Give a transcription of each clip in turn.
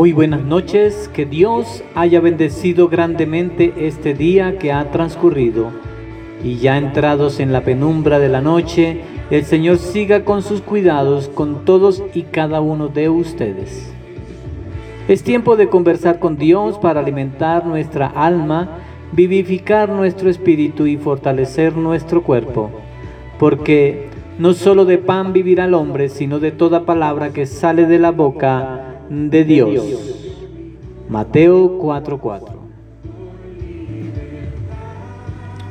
Muy buenas noches, que Dios haya bendecido grandemente este día que ha transcurrido y ya entrados en la penumbra de la noche, el Señor siga con sus cuidados con todos y cada uno de ustedes. Es tiempo de conversar con Dios para alimentar nuestra alma, vivificar nuestro espíritu y fortalecer nuestro cuerpo, porque no solo de pan vivirá el hombre, sino de toda palabra que sale de la boca de Dios. Mateo 4:4.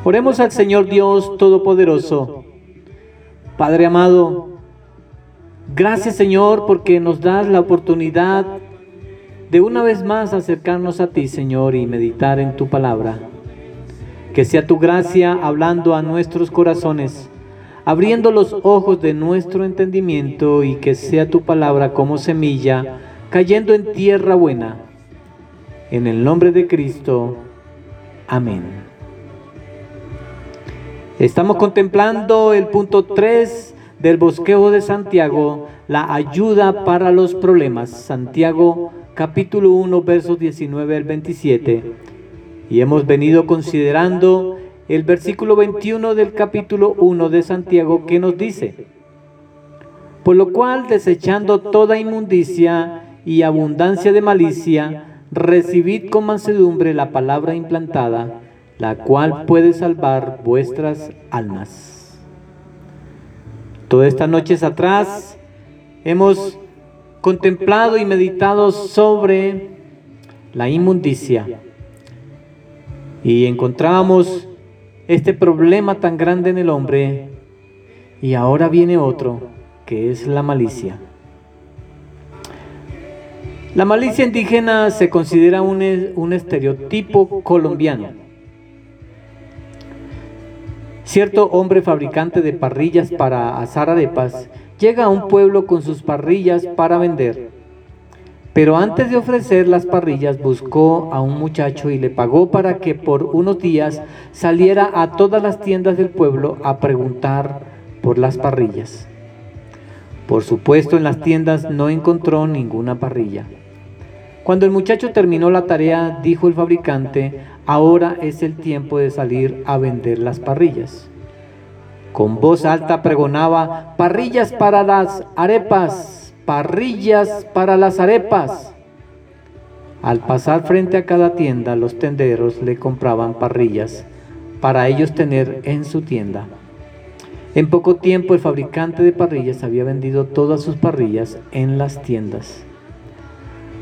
Oremos al Señor Dios Todopoderoso. Padre amado, gracias Señor porque nos das la oportunidad de una vez más acercarnos a ti Señor y meditar en tu palabra. Que sea tu gracia hablando a nuestros corazones, abriendo los ojos de nuestro entendimiento y que sea tu palabra como semilla cayendo en tierra buena. En el nombre de Cristo. Amén. Estamos contemplando el punto 3 del bosquejo de Santiago, la ayuda para los problemas. Santiago capítulo 1 versos 19 al 27. Y hemos venido considerando el versículo 21 del capítulo 1 de Santiago que nos dice, por lo cual desechando toda inmundicia y abundancia de malicia, recibid con mansedumbre la palabra implantada, la cual puede salvar vuestras almas. Todas estas noches atrás hemos contemplado y meditado sobre la inmundicia y encontrábamos este problema tan grande en el hombre y ahora viene otro que es la malicia. La malicia indígena se considera un, un estereotipo colombiano. Cierto hombre fabricante de parrillas para asar arepas llega a un pueblo con sus parrillas para vender. Pero antes de ofrecer las parrillas buscó a un muchacho y le pagó para que por unos días saliera a todas las tiendas del pueblo a preguntar por las parrillas. Por supuesto en las tiendas no encontró ninguna parrilla. Cuando el muchacho terminó la tarea, dijo el fabricante, ahora es el tiempo de salir a vender las parrillas. Con voz alta pregonaba, parrillas para las arepas, parrillas para las arepas. Al pasar frente a cada tienda, los tenderos le compraban parrillas para ellos tener en su tienda. En poco tiempo el fabricante de parrillas había vendido todas sus parrillas en las tiendas.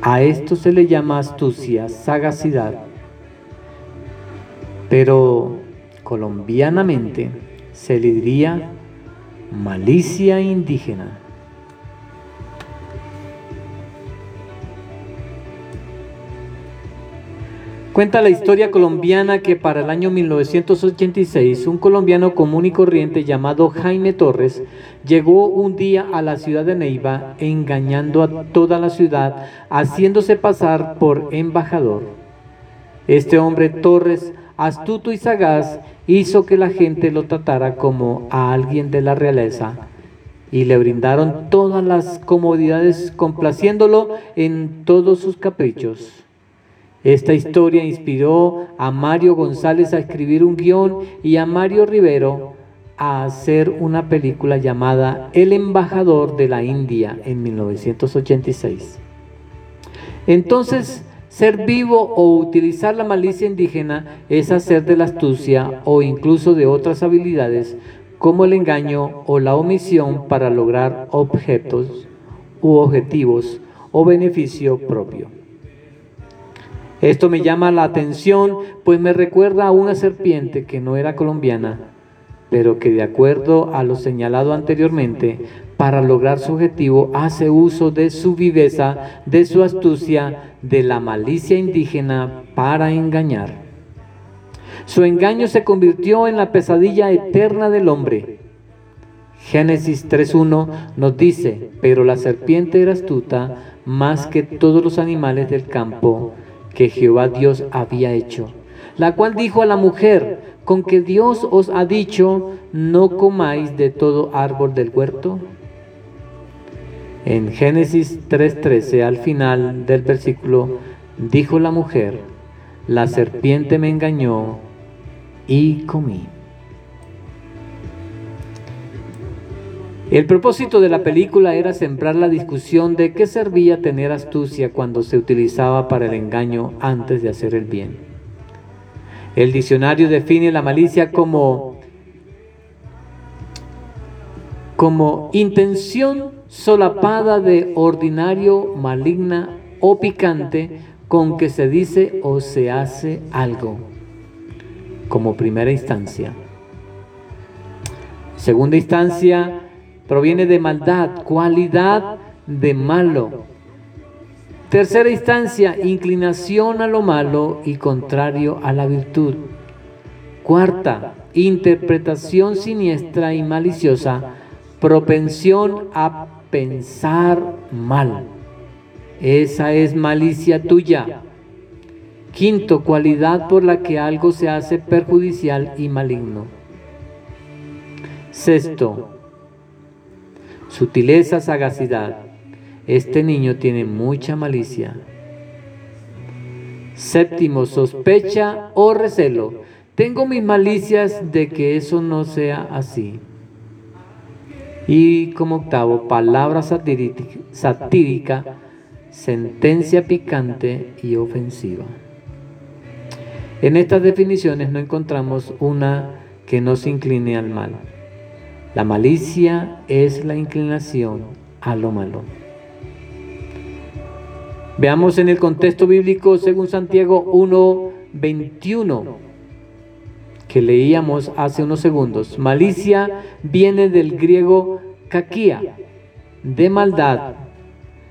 A esto se le llama astucia, sagacidad. Pero colombianamente se le diría malicia indígena. Cuenta la historia colombiana que para el año 1986 un colombiano común y corriente llamado Jaime Torres llegó un día a la ciudad de Neiva engañando a toda la ciudad, haciéndose pasar por embajador. Este hombre Torres, astuto y sagaz, hizo que la gente lo tratara como a alguien de la realeza y le brindaron todas las comodidades complaciéndolo en todos sus caprichos. Esta historia inspiró a Mario González a escribir un guion y a Mario Rivero a hacer una película llamada El embajador de la India en 1986. Entonces, ser vivo o utilizar la malicia indígena es hacer de la astucia o incluso de otras habilidades como el engaño o la omisión para lograr objetos u objetivos o beneficio propio. Esto me llama la atención, pues me recuerda a una serpiente que no era colombiana, pero que de acuerdo a lo señalado anteriormente, para lograr su objetivo hace uso de su viveza, de su astucia, de la malicia indígena para engañar. Su engaño se convirtió en la pesadilla eterna del hombre. Génesis 3.1 nos dice, pero la serpiente era astuta más que todos los animales del campo que Jehová Dios había hecho, la cual dijo a la mujer, con que Dios os ha dicho, no comáis de todo árbol del huerto. En Génesis 3:13, al final del versículo, dijo la mujer, la serpiente me engañó y comí. El propósito de la película era sembrar la discusión de qué servía tener astucia cuando se utilizaba para el engaño antes de hacer el bien. El diccionario define la malicia como, como intención solapada de ordinario, maligna o picante con que se dice o se hace algo, como primera instancia. Segunda instancia, proviene de maldad, cualidad de malo. Tercera instancia, inclinación a lo malo y contrario a la virtud. Cuarta, interpretación siniestra y maliciosa, propensión a pensar mal. Esa es malicia tuya. Quinto, cualidad por la que algo se hace perjudicial y maligno. Sexto, sutileza, sagacidad. Este niño tiene mucha malicia. Séptimo, sospecha o recelo. Tengo mis malicias de que eso no sea así. Y como octavo, palabra satírica, sentencia picante y ofensiva. En estas definiciones no encontramos una que no se incline al mal. La malicia es la inclinación a lo malo. Veamos en el contexto bíblico según Santiago 1:21 que leíamos hace unos segundos. Malicia viene del griego kakia, de maldad,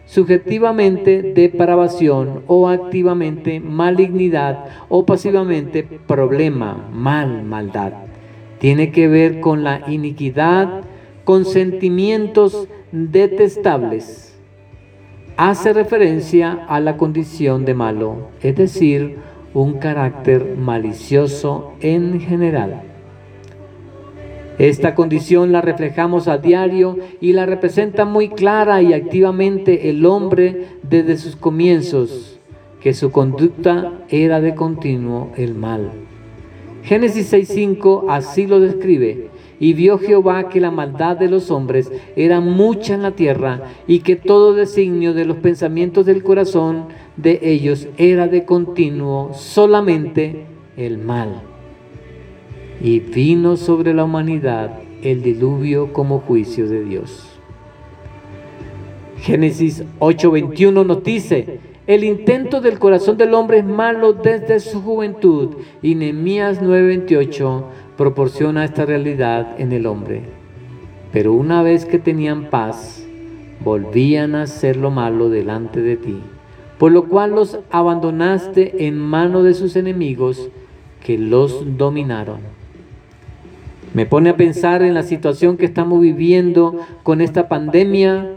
subjetivamente depravación o activamente malignidad o pasivamente problema, mal, maldad. Tiene que ver con la iniquidad, con sentimientos detestables hace referencia a la condición de malo, es decir, un carácter malicioso en general. Esta condición la reflejamos a diario y la representa muy clara y activamente el hombre desde sus comienzos, que su conducta era de continuo el mal. Génesis 6.5 así lo describe. Y vio Jehová que la maldad de los hombres era mucha en la tierra y que todo designio de los pensamientos del corazón de ellos era de continuo solamente el mal. Y vino sobre la humanidad el diluvio como juicio de Dios. Génesis 8:21 nos dice, el intento del corazón del hombre es malo desde su juventud. Y Nehemías 9:28 proporciona esta realidad en el hombre. Pero una vez que tenían paz, volvían a hacer lo malo delante de ti, por lo cual los abandonaste en mano de sus enemigos que los dominaron. Me pone a pensar en la situación que estamos viviendo con esta pandemia,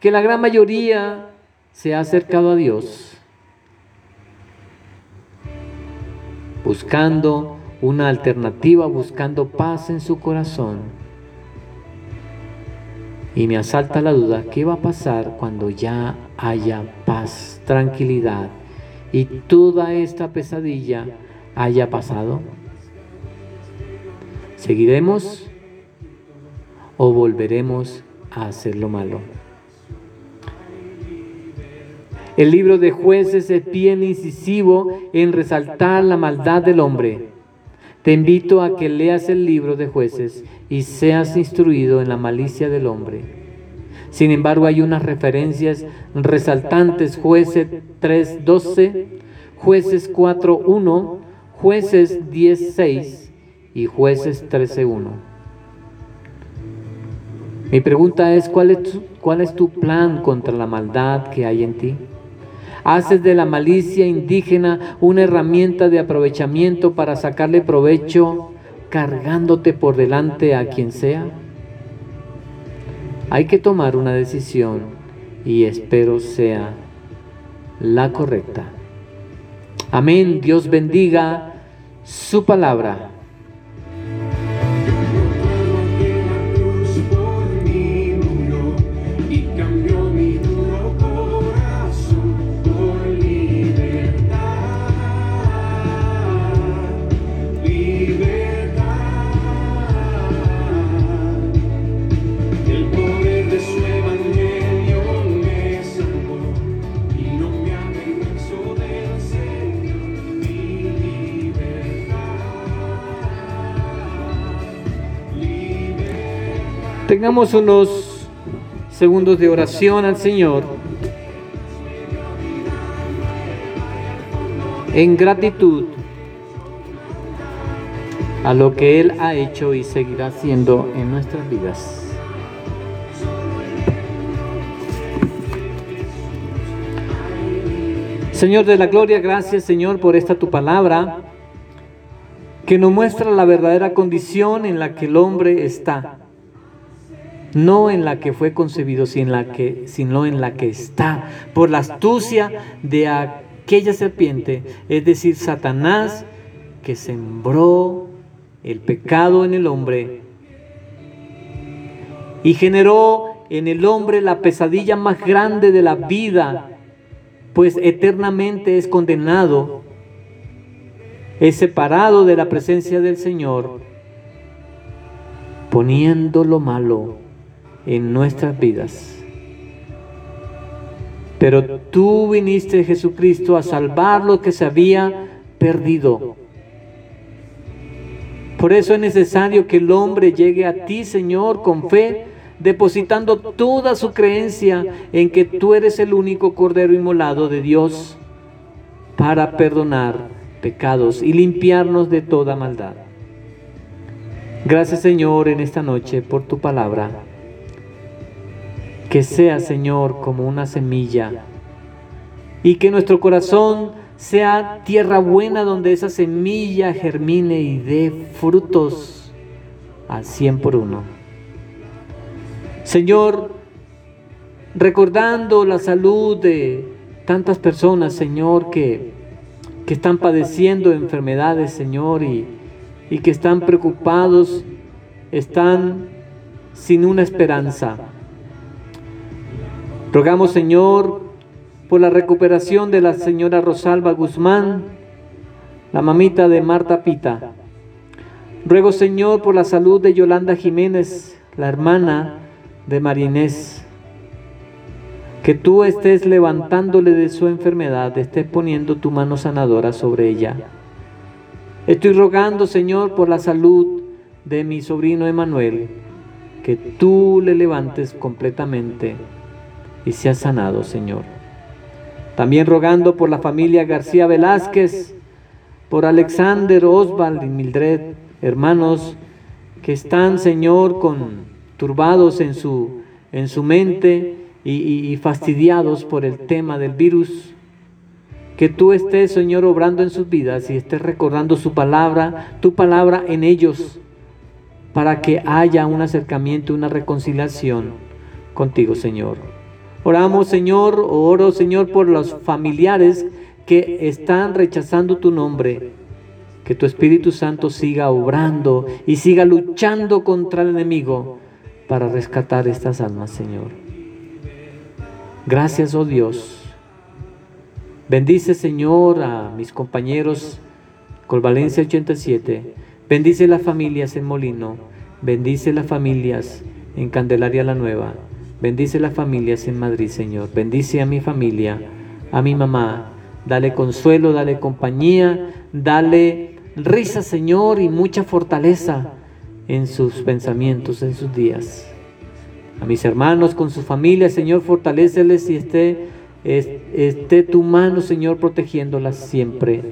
que la gran mayoría se ha acercado a Dios, buscando una alternativa, buscando paz en su corazón. Y me asalta la duda, ¿qué va a pasar cuando ya haya paz, tranquilidad y toda esta pesadilla haya pasado? ¿Seguiremos o volveremos a hacer lo malo? El libro de jueces es bien incisivo en resaltar la maldad del hombre. Te invito a que leas el libro de jueces y seas instruido en la malicia del hombre. Sin embargo, hay unas referencias resaltantes, jueces 3.12, jueces 4.1, jueces 10.6 y jueces 13.1. Mi pregunta es, ¿cuál es, tu, ¿cuál es tu plan contra la maldad que hay en ti? Haces de la malicia indígena una herramienta de aprovechamiento para sacarle provecho cargándote por delante a quien sea. Hay que tomar una decisión y espero sea la correcta. Amén. Dios bendiga su palabra. Tengamos unos segundos de oración al Señor en gratitud a lo que Él ha hecho y seguirá haciendo en nuestras vidas. Señor de la gloria, gracias Señor por esta tu palabra que nos muestra la verdadera condición en la que el hombre está. No en la que fue concebido, sino en la que, está. Por la astucia de aquella serpiente, es decir, Satanás, que sembró el pecado en el hombre y generó en el hombre la pesadilla más grande de la vida pues eternamente es condenado, es separado de la presencia del Señor, poniendo lo malo en nuestras vidas. Pero tú viniste, Jesucristo, a salvar lo que se había perdido. Por eso es necesario que el hombre llegue a ti, Señor, con fe depositando toda su creencia en que tú eres el único Cordero inmolado de Dios para perdonar pecados y limpiarnos de toda maldad. Gracias Señor en esta noche por tu palabra. Que sea Señor como una semilla y que nuestro corazón sea tierra buena donde esa semilla germine y dé frutos al cien por uno. Señor, recordando la salud de tantas personas, Señor, que, que están padeciendo enfermedades, Señor, y, y que están preocupados, están sin una esperanza. Rogamos, Señor, por la recuperación de la señora Rosalba Guzmán, la mamita de Marta Pita. Ruego, Señor, por la salud de Yolanda Jiménez, la hermana de Marinés, que tú estés levantándole de su enfermedad, estés poniendo tu mano sanadora sobre ella. Estoy rogando, Señor, por la salud de mi sobrino Emanuel, que tú le levantes completamente y sea sanado, Señor. También rogando por la familia García Velázquez, por Alexander, Oswald y Mildred, hermanos que están, Señor, con turbados en su, en su mente y, fastidiados por el tema del virus. Que tú estés, Señor, obrando en sus vidas y estés recordando su palabra, tu palabra en ellos, para que haya un acercamiento, una reconciliación contigo, Señor. Oramos, Señor, oro, Señor, por los familiares que están rechazando tu nombre. Que tu Espíritu Santo siga obrando y siga luchando contra el enemigo para rescatar estas almas, Señor. Gracias, oh Dios. Bendice, Señor, a mis compañeros Colvalencia 87. Bendice las familias en Molino. Bendice las familias en Candelaria la Nueva. Bendice las familias en Madrid, Señor. Bendice a mi familia, a mi mamá. Dale consuelo, dale compañía, dale risa, Señor, y mucha fortaleza en sus pensamientos, en sus días. A mis hermanos con su familia, Señor, fortaleceles y esté, esté tu mano, Señor, protegiéndolas siempre.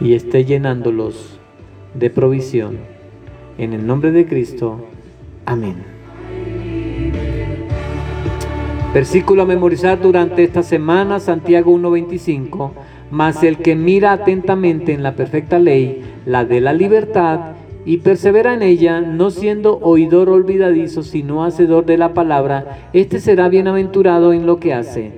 Y esté llenándolos de provisión. En el nombre de Cristo. Amén. Versículo a memorizar durante esta semana, Santiago 1.25. Mas el que mira atentamente en la perfecta ley, la de la libertad, y persevera en ella, no siendo oidor olvidadizo, sino hacedor de la palabra, este será bienaventurado en lo que hace.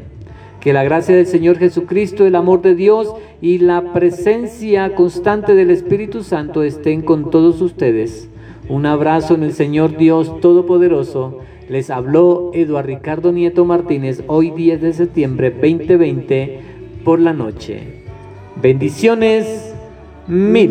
Que la gracia del Señor Jesucristo, el amor de Dios y la presencia constante del Espíritu Santo estén con todos ustedes. Un abrazo en el Señor Dios Todopoderoso. Les habló Eduardo Ricardo Nieto Martínez hoy 10 de septiembre 2020 por la noche. Bendiciones mil.